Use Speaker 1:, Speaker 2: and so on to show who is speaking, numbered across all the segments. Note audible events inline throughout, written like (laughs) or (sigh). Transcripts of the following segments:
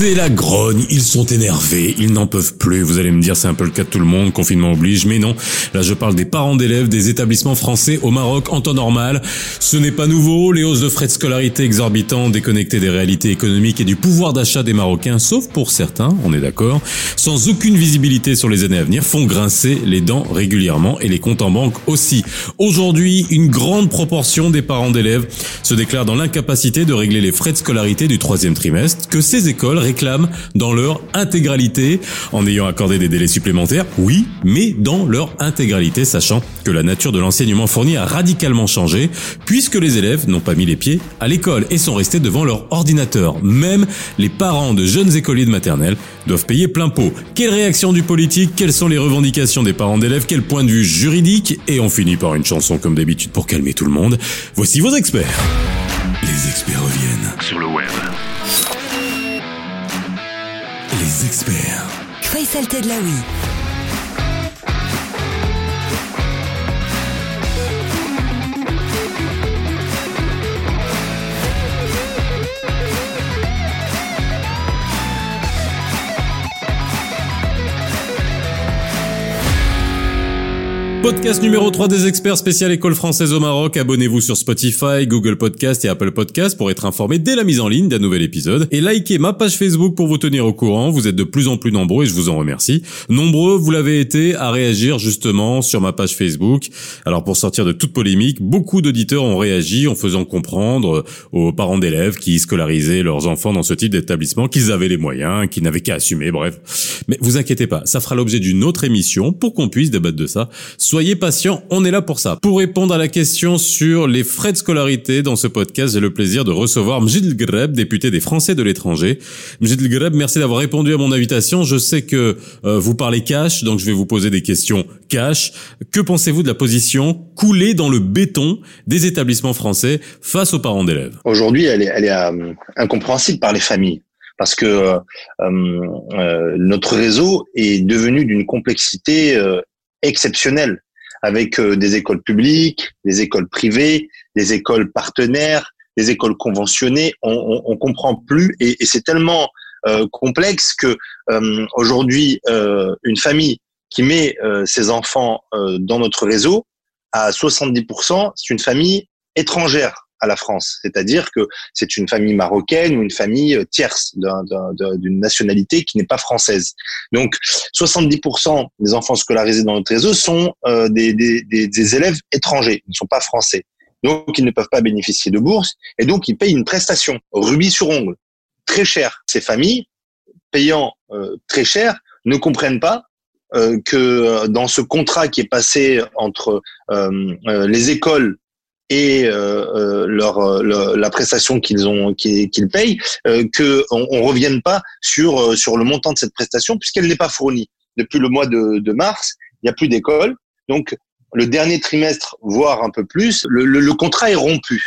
Speaker 1: C'est la grogne, ils sont énervés, ils n'en peuvent plus. Vous allez me dire, c'est un peu le cas de tout le monde, confinement oblige, mais non. Là, je parle des parents d'élèves des établissements français au Maroc en temps normal. Ce n'est pas nouveau, les hausses de frais de scolarité exorbitants, déconnectées des réalités économiques et du pouvoir d'achat des Marocains, sauf pour certains, on est d'accord, sans aucune visibilité sur les années à venir, font grincer les dents régulièrement et les comptes en banque aussi. Aujourd'hui, une grande proportion des parents d'élèves se déclarent dans l'incapacité de régler les frais de scolarité du troisième trimestre que ces écoles réclament dans leur intégralité, en ayant accordé des délais supplémentaires, oui, mais dans leur intégralité, sachant que la nature de l'enseignement fourni a radicalement changé, puisque les élèves n'ont pas mis les pieds à l'école et sont restés devant leur ordinateur. Même les parents de jeunes écoliers de maternelle doivent payer plein pot. Quelle réaction du politique? Quelles sont les revendications des parents d'élèves? Quel point de vue juridique? Et on finit par une chanson comme d'habitude pour calmer tout le monde. Voici vos experts. Les experts reviennent.
Speaker 2: Sur le web.
Speaker 1: Experts.
Speaker 3: Faisal Tedlaoui.
Speaker 1: Podcast numéro 3 des experts spécial école française au Maroc. Abonnez-vous sur Spotify, Google Podcast et Apple Podcast pour être informé dès la mise en ligne d'un nouvel épisode. Et likez ma page Facebook pour vous tenir au courant. Vous êtes de plus en plus nombreux et je vous en remercie. Nombreux, vous l'avez été à réagir justement sur ma page Facebook. Alors pour sortir de toute polémique, beaucoup d'auditeurs ont réagi en faisant comprendre aux parents d'élèves qui scolarisaient leurs enfants dans ce type d'établissement qu'ils avaient les moyens, qu'ils n'avaient qu'à assumer, bref. Mais vous inquiétez pas, ça fera l'objet d'une autre émission pour qu'on puisse débattre de ça. Soyez patients, on est là pour ça. Pour répondre à la question sur les frais de scolarité dans ce podcast, j'ai le plaisir de recevoir Mjid Greb, député des Français de l'étranger. Mjid Greb, merci d'avoir répondu à mon invitation. Je sais que euh, vous parlez cash, donc je vais vous poser des questions cash. Que pensez-vous de la position coulée dans le béton des établissements français face aux parents d'élèves?
Speaker 4: Aujourd'hui, elle est, elle est euh, incompréhensible par les familles parce que euh, euh, notre réseau est devenu d'une complexité euh, exceptionnelle avec euh, des écoles publiques, des écoles privées, des écoles partenaires, des écoles conventionnées. On, on, on comprend plus et, et c'est tellement euh, complexe que euh, aujourd'hui euh, une famille qui met euh, ses enfants dans notre réseau à 70%, c'est une famille étrangère à la France. C'est-à-dire que c'est une famille marocaine ou une famille euh, tierce d'une nationalité qui n'est pas française. Donc, 70% des enfants scolarisés dans notre réseau sont euh, des, des, des, élèves étrangers, ils ne sont pas français. Donc, ils ne peuvent pas bénéficier de bourses et donc ils payent une prestation, rubis sur ongle, très cher. Ces familles, payant euh, très cher, ne comprennent pas euh, que dans ce contrat qui est passé entre euh, les écoles et euh, euh leur, euh, la prestation qu'ils ont qu'ils payent, euh, que on, revienne pas sur euh, sur le montant de cette prestation puisqu'elle n'est pas fournie depuis le mois de, mars. Il n'y a plus d'école, donc le dernier trimestre, voire un peu plus, le, le contrat est rompu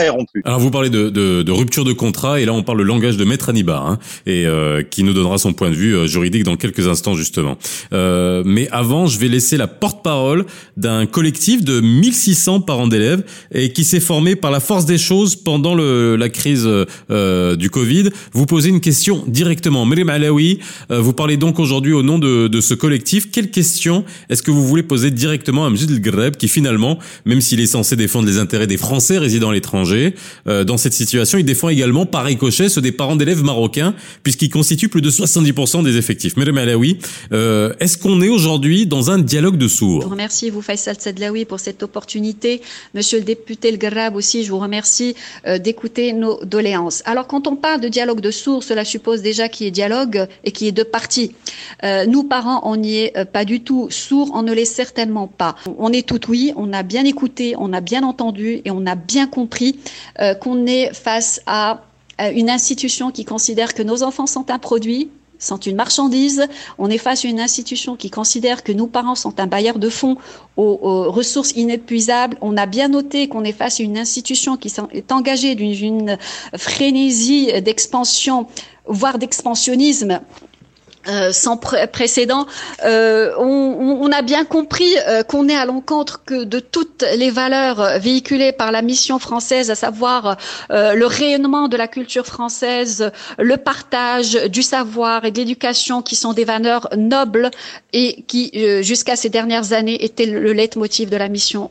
Speaker 4: est rompu.
Speaker 1: Alors vous parlez de, de, de, rupture de contrat et là on parle le langage de Maître Anibar hein, et euh, qui nous donnera son point de vue euh, juridique dans quelques instants justement. Euh, mais avant, je vais laisser la porte-parole d'un collectif de 1600 parents d'élèves et qui s'est formé par la force des choses pendant le, la crise euh, du Covid. Vous posez une question directement. Mérem Alaoui, euh, vous parlez donc aujourd'hui au nom de, de ce collectif. Quelle question est-ce que vous voulez poser directement à Mjid Greb qui finalement, même s'il est censé défendre les intérêts des Français résidant l'étranger. Euh, dans cette situation, il défend également par ricochet ceux des parents d'élèves marocains, puisqu'ils constituent plus de 70% des effectifs. Madame Alaoui, euh, est-ce qu'on est aujourd'hui dans un dialogue de sourds?
Speaker 5: Je vous remercie, vous Faisal Sedlaoui, pour cette opportunité. Monsieur le député El Garab aussi, je vous remercie euh, d'écouter nos doléances. Alors, quand on parle de dialogue de sourds, cela suppose déjà qu'il y ait dialogue et qu'il y ait deux parties. Euh, nous, parents, on n'y est euh, pas du tout. Sourds, on ne l'est certainement pas. On est tout oui, on a bien écouté, on a bien entendu et on a bien compris compris euh, qu'on est face à une institution qui considère que nos enfants sont un produit, sont une marchandise. On est face à une institution qui considère que nos parents sont un bailleur de fonds aux, aux ressources inépuisables. On a bien noté qu'on est face à une institution qui est engagée d'une frénésie d'expansion, voire d'expansionnisme euh, sans précédent. Euh, on, on, a bien compris euh, qu'on est à l'encontre que de toutes les valeurs véhiculées par la mission française, à savoir le rayonnement de la culture française, le partage du savoir et de l'éducation, qui sont des valeurs nobles et qui, jusqu'à ces dernières années, étaient le leitmotiv de la mission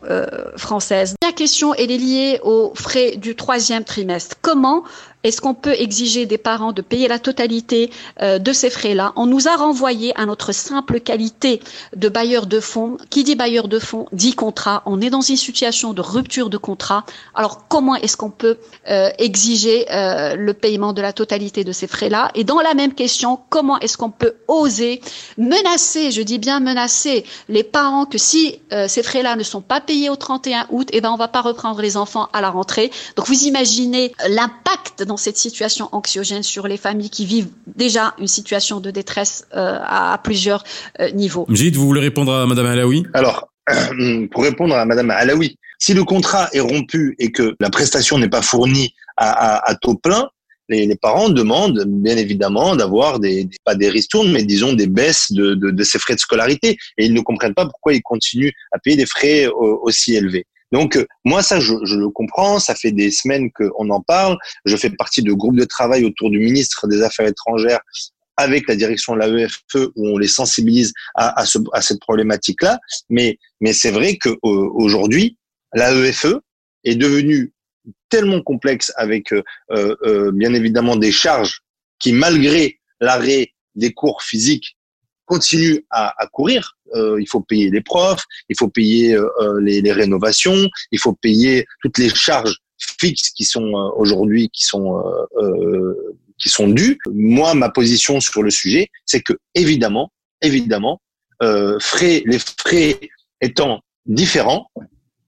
Speaker 5: française. La question elle est liée aux frais du troisième trimestre. Comment est-ce qu'on peut exiger des parents de payer la totalité euh, de ces frais-là? On nous a renvoyé à notre simple qualité de bailleur de fonds. Qui dit bailleur de fonds dit contrat. On est dans une situation de rupture de contrat. Alors comment est-ce qu'on peut euh, exiger euh, le paiement de la totalité de ces frais-là? Et dans la même question, comment est-ce qu'on peut oser menacer, je dis bien menacer, les parents que si ces frais-là ne sont pas payés au 31 août, eh ben on va pas reprendre les enfants à la rentrée? Donc vous imaginez l'impact dans cette situation anxiogène sur les familles qui vivent déjà une situation de détresse euh, à, plusieurs euh, niveaux.
Speaker 1: Mjid, vous voulez répondre à Madame Alaoui?
Speaker 4: Alors, (clears throat) pour répondre à Madame Alaoui, si le contrat est rompu et que la prestation n'est pas fournie à, taux plein, les, parents demandent bien évidemment d'avoir des, pas des ristournes, mais disons des baisses de, de, ces frais de scolarité. Et ils ne comprennent pas pourquoi ils continuent à payer des frais euh, aussi élevés. Donc euh, moi ça je, le comprends, ça fait des semaines qu'on en parle. Je fais partie de groupes de travail autour du ministre des Affaires étrangères avec la direction de l'AEFE où on les sensibilise à, à, ce, à cette problématique-là. Mais, mais c'est vrai qu'aujourd'hui, l'AEFE est devenue tellement complexe avec euh, euh, bien évidemment des charges qui, malgré l'arrêt des cours physiques, continuent à, courir. Euh, il faut payer les profs, il faut payer euh, euh, les, rénovations, il faut payer toutes les charges fixes qui sont aujourd'hui qui sont qui sont dues. Moi, ma position sur le sujet, c'est que évidemment, évidemment, frais, les frais étant différents,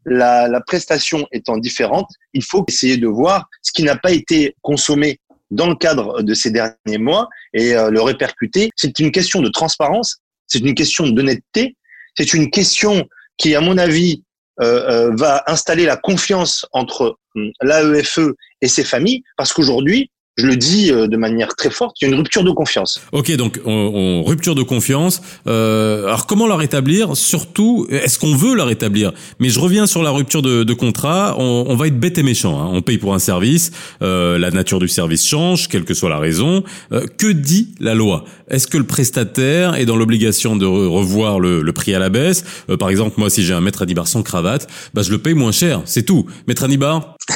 Speaker 4: la, prestation étant différente, il faut essayer de voir ce qui n'a pas été consommé dans le cadre de ces derniers mois et le répercuter. C'est une question de transparence c'est une question d'honnêteté, c'est une question qui, à mon avis, euh, euh, va installer la confiance entre hum, l'AEFE et ses familles, parce qu'aujourd'hui, je le dis euh, de manière très forte, il y a une rupture de confiance.
Speaker 1: Ok, donc on, rupture de confiance. Euh, alors comment la rétablir? Surtout, est-ce qu'on veut la rétablir? Mais je reviens sur la rupture de, de contrat. On, on, va être bête et méchant. Hein. On paye pour un service. Euh, la nature du service change, quelle que soit la raison. Euh, que dit la loi? Est-ce que le prestataire est dans l'obligation de revoir le, le, prix à la baisse? Euh, Par exemple, moi, si j'ai un maître Anibar sans cravate, bah je le paye moins cher. C'est tout. Maître Anibar? (laughs)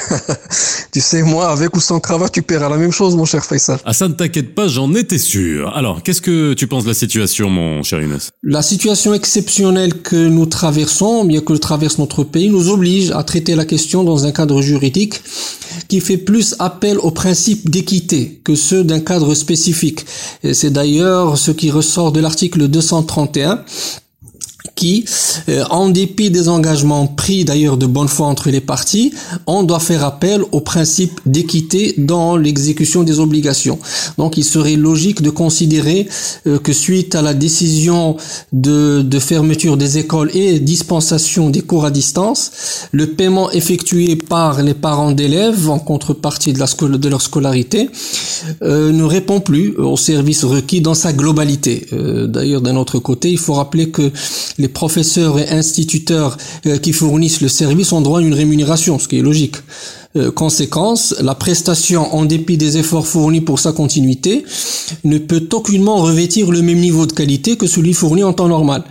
Speaker 2: Tu sais, moi, avec ou sans cravate, tu paieras la même chose, mon cher Faisal.
Speaker 1: Ah, ça ne t'inquiète pas, j'en étais sûr. Alors, qu'est-ce que tu penses de la situation, mon cher Inès
Speaker 2: La situation exceptionnelle que nous traversons, bien que le traverse notre pays, nous oblige à traiter la question dans un cadre juridique qui fait plus appel aux principes d'équité que ceux d'un cadre spécifique. Et c'est d'ailleurs ce qui ressort de l'article 231 qui, euh, en dépit des engagements pris d'ailleurs de bonne foi entre les parties, on doit faire appel au principe d'équité dans l'exécution des obligations. Donc il serait logique de considérer euh, que suite à la décision de, de fermeture des écoles et dispensation des cours à distance, le paiement effectué par les parents d'élèves en contrepartie de, la de leur scolarité euh, ne répond plus au service requis dans sa globalité. d'ailleurs d'un autre côté, il faut rappeler que les professeurs et instituteurs euh, qui fournissent le service ont droit à une rémunération, ce qui est logique. Euh, conséquence, la prestation, en dépit des efforts fournis pour sa continuité, ne peut aucunement revêtir le même niveau de qualité que celui fourni en temps normal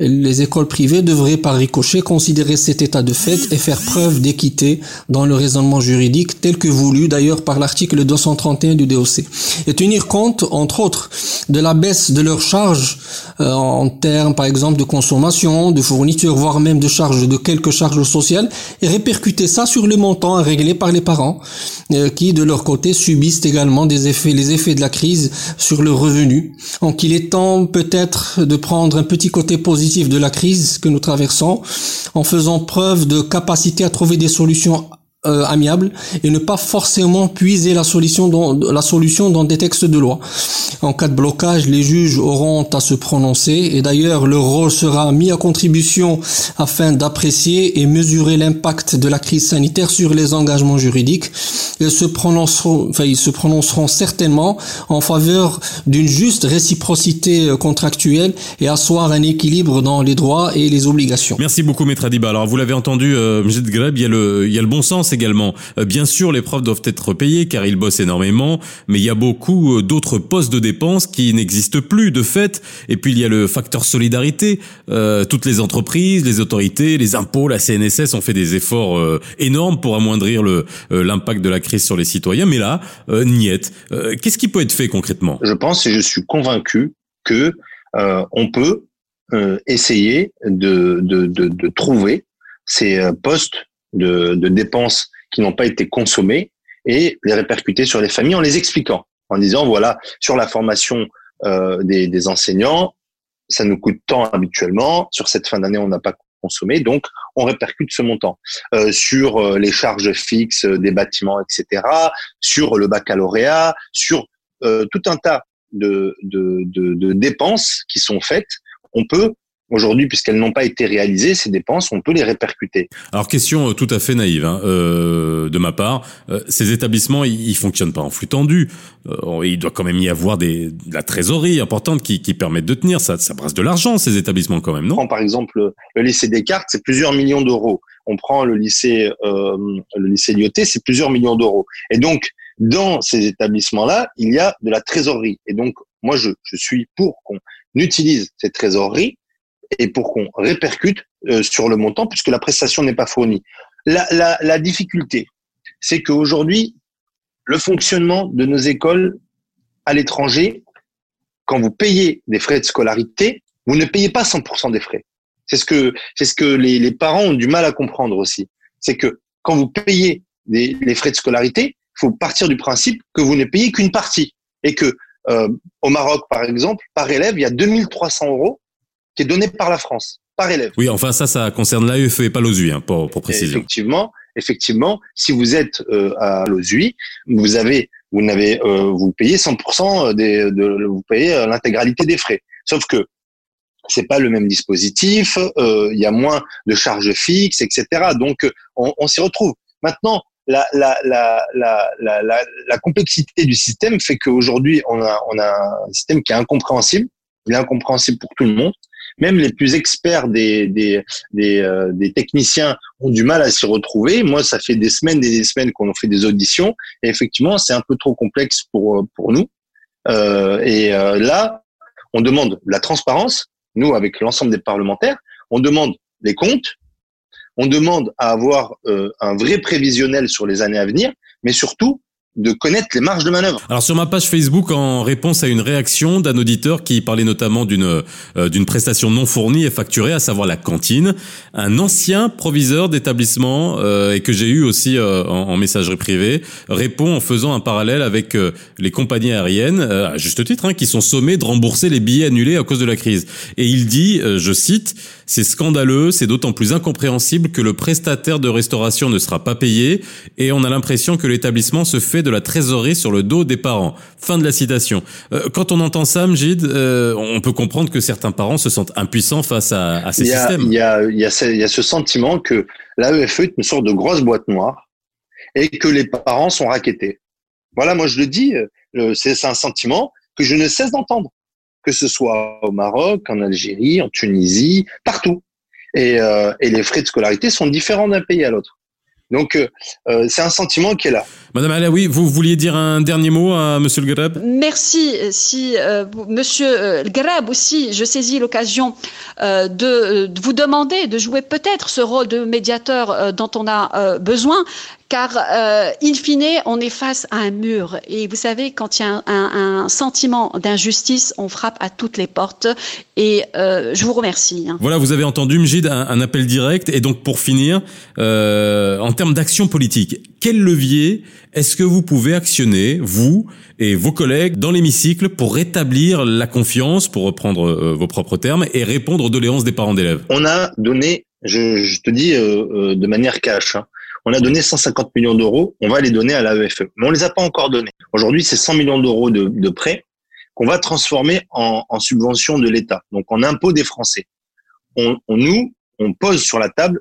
Speaker 2: les écoles privées devraient par ricochet considérer cet état de fait et faire preuve d'équité dans le raisonnement juridique tel que voulu d'ailleurs par l'article 231 du DOC et tenir compte entre autres de la baisse de leurs charges euh, en termes par exemple de consommation, de fourniture voire même de charges de quelques charges sociales et répercuter ça sur les montants à régler par les parents euh, qui de leur côté subissent également des effets les effets de la crise sur le revenu. Donc il est temps peut-être de prendre un petit côté de la crise que nous traversons en faisant preuve de capacité à trouver des solutions euh, amiable et ne pas forcément puiser la solution dans la solution dans des textes de loi. En cas de blocage, les juges auront à se prononcer et d'ailleurs leur rôle sera mis à contribution afin d'apprécier et mesurer l'impact de la crise sanitaire sur les engagements juridiques. Ils se prononceront, enfin ils se prononceront certainement en faveur d'une juste réciprocité contractuelle et asseoir un équilibre dans les droits et les obligations.
Speaker 1: Merci beaucoup Maître Adiba. Alors vous l'avez entendu, euh, M. Greb, il y a le il y a le bon sens également. Euh, bien sûr, les profs doivent être payés car ils bossent énormément, mais il y a beaucoup euh, d'autres postes de dépenses qui n'existent plus de fait. Et puis il y a le facteur solidarité. Euh, toutes les entreprises, les autorités, les impôts, la CNSS ont fait des efforts énormes pour amoindrir le l'impact de la crise sur les citoyens. Mais là, niette. Qu'est-ce qui peut être fait concrètement?
Speaker 4: Je pense et je suis convaincu que on peut essayer de, de, de, de trouver ces postes de, de dépenses qui n'ont pas été consommées et les répercuter sur les familles en les expliquant, en disant voilà sur la formation euh, des, des, enseignants, ça nous coûte tant habituellement. Sur cette fin d'année, on n'a pas consommé, donc on répercute ce montant euh, sur euh, les charges fixes des bâtiments, etc. Sur le baccalauréat, sur euh, tout un tas de, de, de, de dépenses qui sont faites. On peut Aujourd'hui, puisqu'elles n'ont pas été réalisées, ces dépenses, on peut les répercuter.
Speaker 1: Alors, question euh, tout à fait naïve hein, euh, de ma part. Euh, ces établissements, ils, fonctionnent pas en flux tendu. Euh, il doit quand même y avoir des, de la trésorerie importante qui, qui permettent de tenir. Ça, ça brasse de l'argent, ces établissements quand même, non?
Speaker 4: Par exemple le lycée Descartes, c'est plusieurs millions d'euros. On prend le lycée, euh, le lycée Lyoté, c'est plusieurs millions d'euros. Et donc, dans ces établissements-là, il y a de la trésorerie. Et donc, moi, je, je suis pour qu'on utilise cette trésorerie et pour qu'on répercute euh, sur le montant puisque la prestation n'est pas fournie. La, la, la difficulté, c'est qu'aujourd'hui, le fonctionnement de nos écoles à l'étranger, quand vous payez des frais de scolarité, vous ne payez pas 100% des frais. C'est ce que c'est ce que les, les, parents ont du mal à comprendre aussi. C'est que quand vous payez des, les frais de scolarité, il faut partir du principe que vous ne payez qu'une partie et que euh, au Maroc, par exemple, par élève, il y a 2300 euros qui est donné par la France, par élève.
Speaker 1: Oui, enfin ça, ça concerne l'AEF et pas l'OSUI, hein, pour, pour préciser.
Speaker 4: Effectivement, effectivement, si vous êtes euh, à l'OSUI, vous avez, vous n'avez, euh, vous payez 100% des, de, vous payez euh, l'intégralité des frais. Sauf que c'est pas le même dispositif, euh, il y a moins de charges fixes, etc. Donc on, on s'y retrouve. Maintenant, la, la, la, la, la, la, complexité du système fait qu'aujourd'hui on a, on a un système qui est incompréhensible. Il est incompréhensible pour tout le monde même les plus experts des, des, des, euh, des techniciens ont du mal à s'y retrouver. Moi, ça fait des semaines et des semaines qu'on fait des auditions et effectivement, c'est un peu trop complexe pour, euh, pour nous. Euh, et euh, là, on demande la transparence, nous, avec l'ensemble des parlementaires, on demande les comptes, on demande à avoir un vrai prévisionnel sur les années à venir, mais surtout, de connaître les marges de manœuvre.
Speaker 1: Alors sur ma page Facebook, en réponse à une réaction d'un auditeur qui parlait notamment d'une euh, d'une prestation non fournie et facturée, à savoir la cantine, un ancien proviseur d'établissement euh, et que j'ai eu aussi euh, en, messagerie privée répond en faisant un parallèle avec les compagnies aériennes, à juste titre, hein, qui sont sommées de rembourser les billets annulés à cause de la crise. Et il dit, je cite, c'est scandaleux, c'est d'autant plus incompréhensible que le prestataire de restauration ne sera pas payé et on a l'impression que l'établissement se fait de la trésorerie sur le dos des parents. Fin de la citation. Euh, quand on entend ça, Mjid, euh, on peut comprendre que certains parents se sentent impuissants face à, à ces systèmes.
Speaker 4: Il y a, il y, a ce, il y a ce sentiment que l'AEFE est une sorte de grosse boîte noire et que les parents sont raquettés. Voilà, moi je le dis, euh, c'est un sentiment que je ne cesse d'entendre, que ce soit au Maroc, en Algérie, en Tunisie, partout. Et, euh, et les frais de scolarité sont différents d'un pays à l'autre. Donc, euh, euh, c'est un sentiment qui est là.
Speaker 1: Madame Alaoui, vous vouliez dire un dernier mot à Monsieur Le Grab
Speaker 5: Merci. Si euh, Monsieur euh, Le Grab aussi, je saisis l'occasion euh, de, de, vous demander de jouer peut-être ce rôle de médiateur dont on a besoin, car euh, in fine, on est face à un mur. Et vous savez, quand il y a un, un, un sentiment d'injustice, on frappe à toutes les portes. Et euh, je vous remercie. Hein.
Speaker 1: Voilà, vous avez entendu, Mjid, un, un, appel direct. Et donc, pour finir, euh, en termes d'action politique, quel levier est-ce que vous pouvez actionner, vous et vos collègues, dans l'hémicycle pour rétablir la confiance, pour reprendre euh, vos propres termes, et répondre aux doléances des parents d'élèves?
Speaker 4: On a donné, je, je te dis euh, euh de manière cash, hein, on a donné 150 millions d'euros, on va les donner à l'AEFE. Mais on les a pas encore donnés. Aujourd'hui, c'est 100 millions d'euros de, de prêts qu'on va transformer en, en subvention de l'État, donc en impôt des Français. On, on, nous, on pose sur la table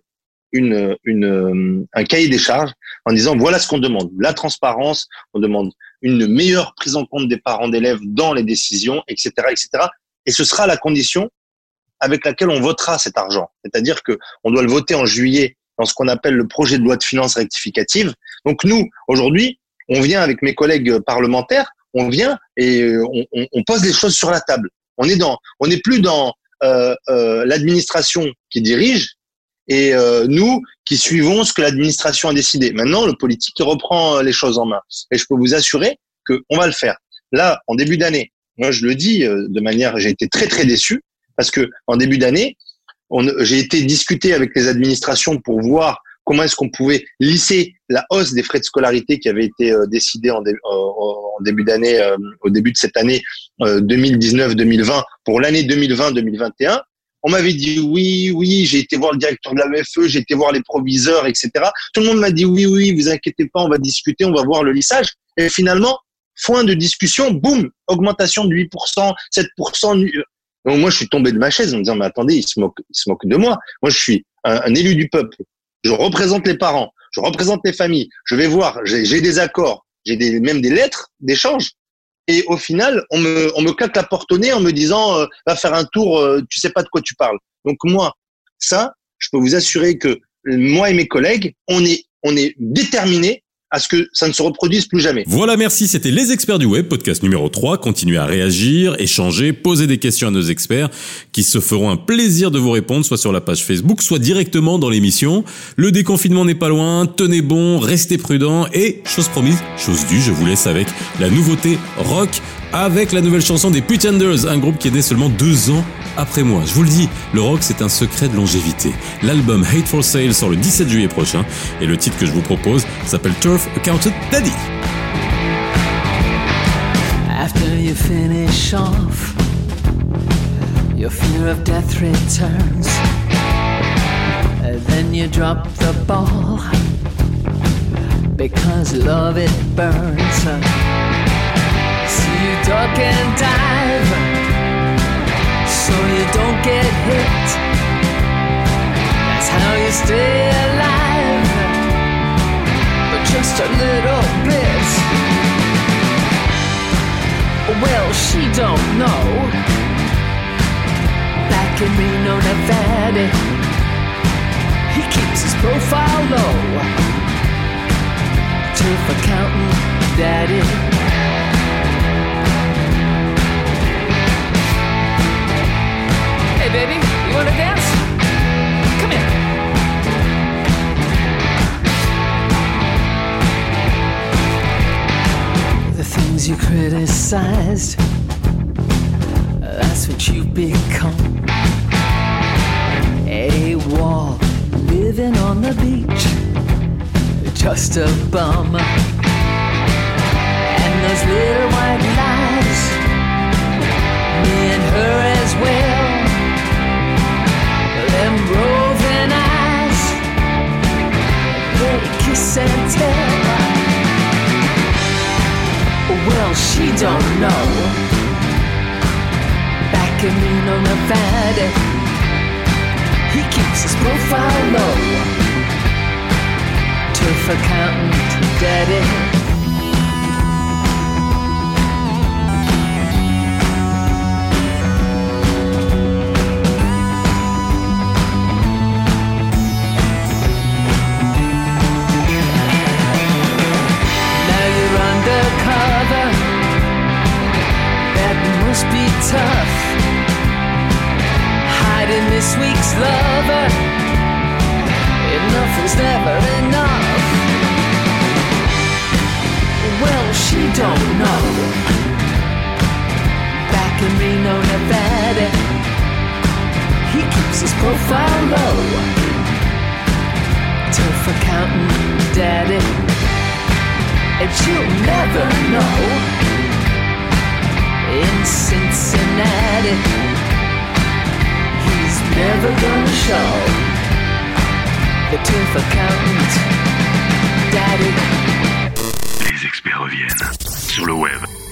Speaker 4: une, une, un cahier des charges en disant voilà ce qu'on demande. La transparence, on demande une meilleure prise en compte des parents d'élèves dans les décisions, etc., etc. Et ce sera la condition avec laquelle on votera cet argent. C'est-à-dire que on doit le voter en juillet dans ce qu'on appelle le projet de loi de finances rectificative. Donc nous, aujourd'hui, on vient avec mes collègues parlementaires, on vient et on, on, pose les choses sur la table. On est dans, on n'est plus dans euh, euh, l'administration qui dirige et euh, nous qui suivons ce que l'administration a décidé. Maintenant, le politique reprend les choses en main. Et je peux vous assurer que on va le faire. Là, en début d'année, moi je le dis euh, de manière, j'ai été très très déçu parce que en début d'année, j'ai été discuté avec les administrations pour voir comment est-ce qu'on pouvait lisser la hausse des frais de scolarité qui avait été euh, décidée en, en, début d'année, euh, au début de cette année 2019-2020 euh, pour l'année 2020-2021. On m'avait dit oui, oui, j'ai été voir le directeur de la MEFE, j'ai été voir les proviseurs, etc. Tout le monde m'a dit oui, oui, vous inquiétez pas, on va discuter, on va voir le lissage. Et finalement, foin de discussion, boum, augmentation de 8%, 7%. Donc moi, je suis tombé de ma chaise en me disant, mais attendez, il se moque, il se moque de moi. Moi, je suis un, élu du peuple. Je représente les parents, je représente les familles. Je vais voir, j'ai des accords, j'ai des, même des lettres d'échange. Et au final, on me, on me claque la porte au nez en me disant, euh, va faire un tour, euh, tu sais pas de quoi tu parles. Donc moi, ça, je peux vous assurer que moi et mes collègues, on est, on est déterminés à ce que ça ne se reproduise plus jamais.
Speaker 6: Voilà, merci. C'était Les Experts du Web, podcast numéro 3. Continuez à réagir, échanger, poser des questions à nos experts qui se feront un plaisir de vous répondre, soit sur la page Facebook, soit directement dans l'émission. Le déconfinement n'est pas loin. Tenez bon, restez prudents et, chose promise, chose due, je vous laisse avec la nouveauté rock avec la nouvelle chanson des Pretenders, un groupe qui est né seulement deux ans après moi. Je vous le dis, le rock c'est un secret de longévité. L'album Hate for Sale sort le 17 juillet prochain et le titre que je vous propose s'appelle Turf Accounted Daddy. After you finish off, your fear of death returns. Then you drop the ball because love it burns. You duck and dive so you don't get hit. That's how you stay alive, but just a little bit. Well, she don't know. Back in Reno, Nevada, he keeps his profile low. Turf accountant, daddy. Hey, baby, you wanna dance? Come here. The things you criticized, that's what you become. A wall living on the beach, just a bum. And those little white lies, me and her as well eyes, they kiss and tell. Well, she don't know. Back in Reno, Nevada, he keeps his profile low. Turf accountant, daddy. Tough. Hiding this week's lover. Enough is never enough. Well, she don't know. Back in Reno, Nevada, he keeps his profile low. Tough accountant, daddy, and she'll never know in Cincinnati. He's never gonna show the TIF account, daddy.
Speaker 1: Les experts reviennent sur le web.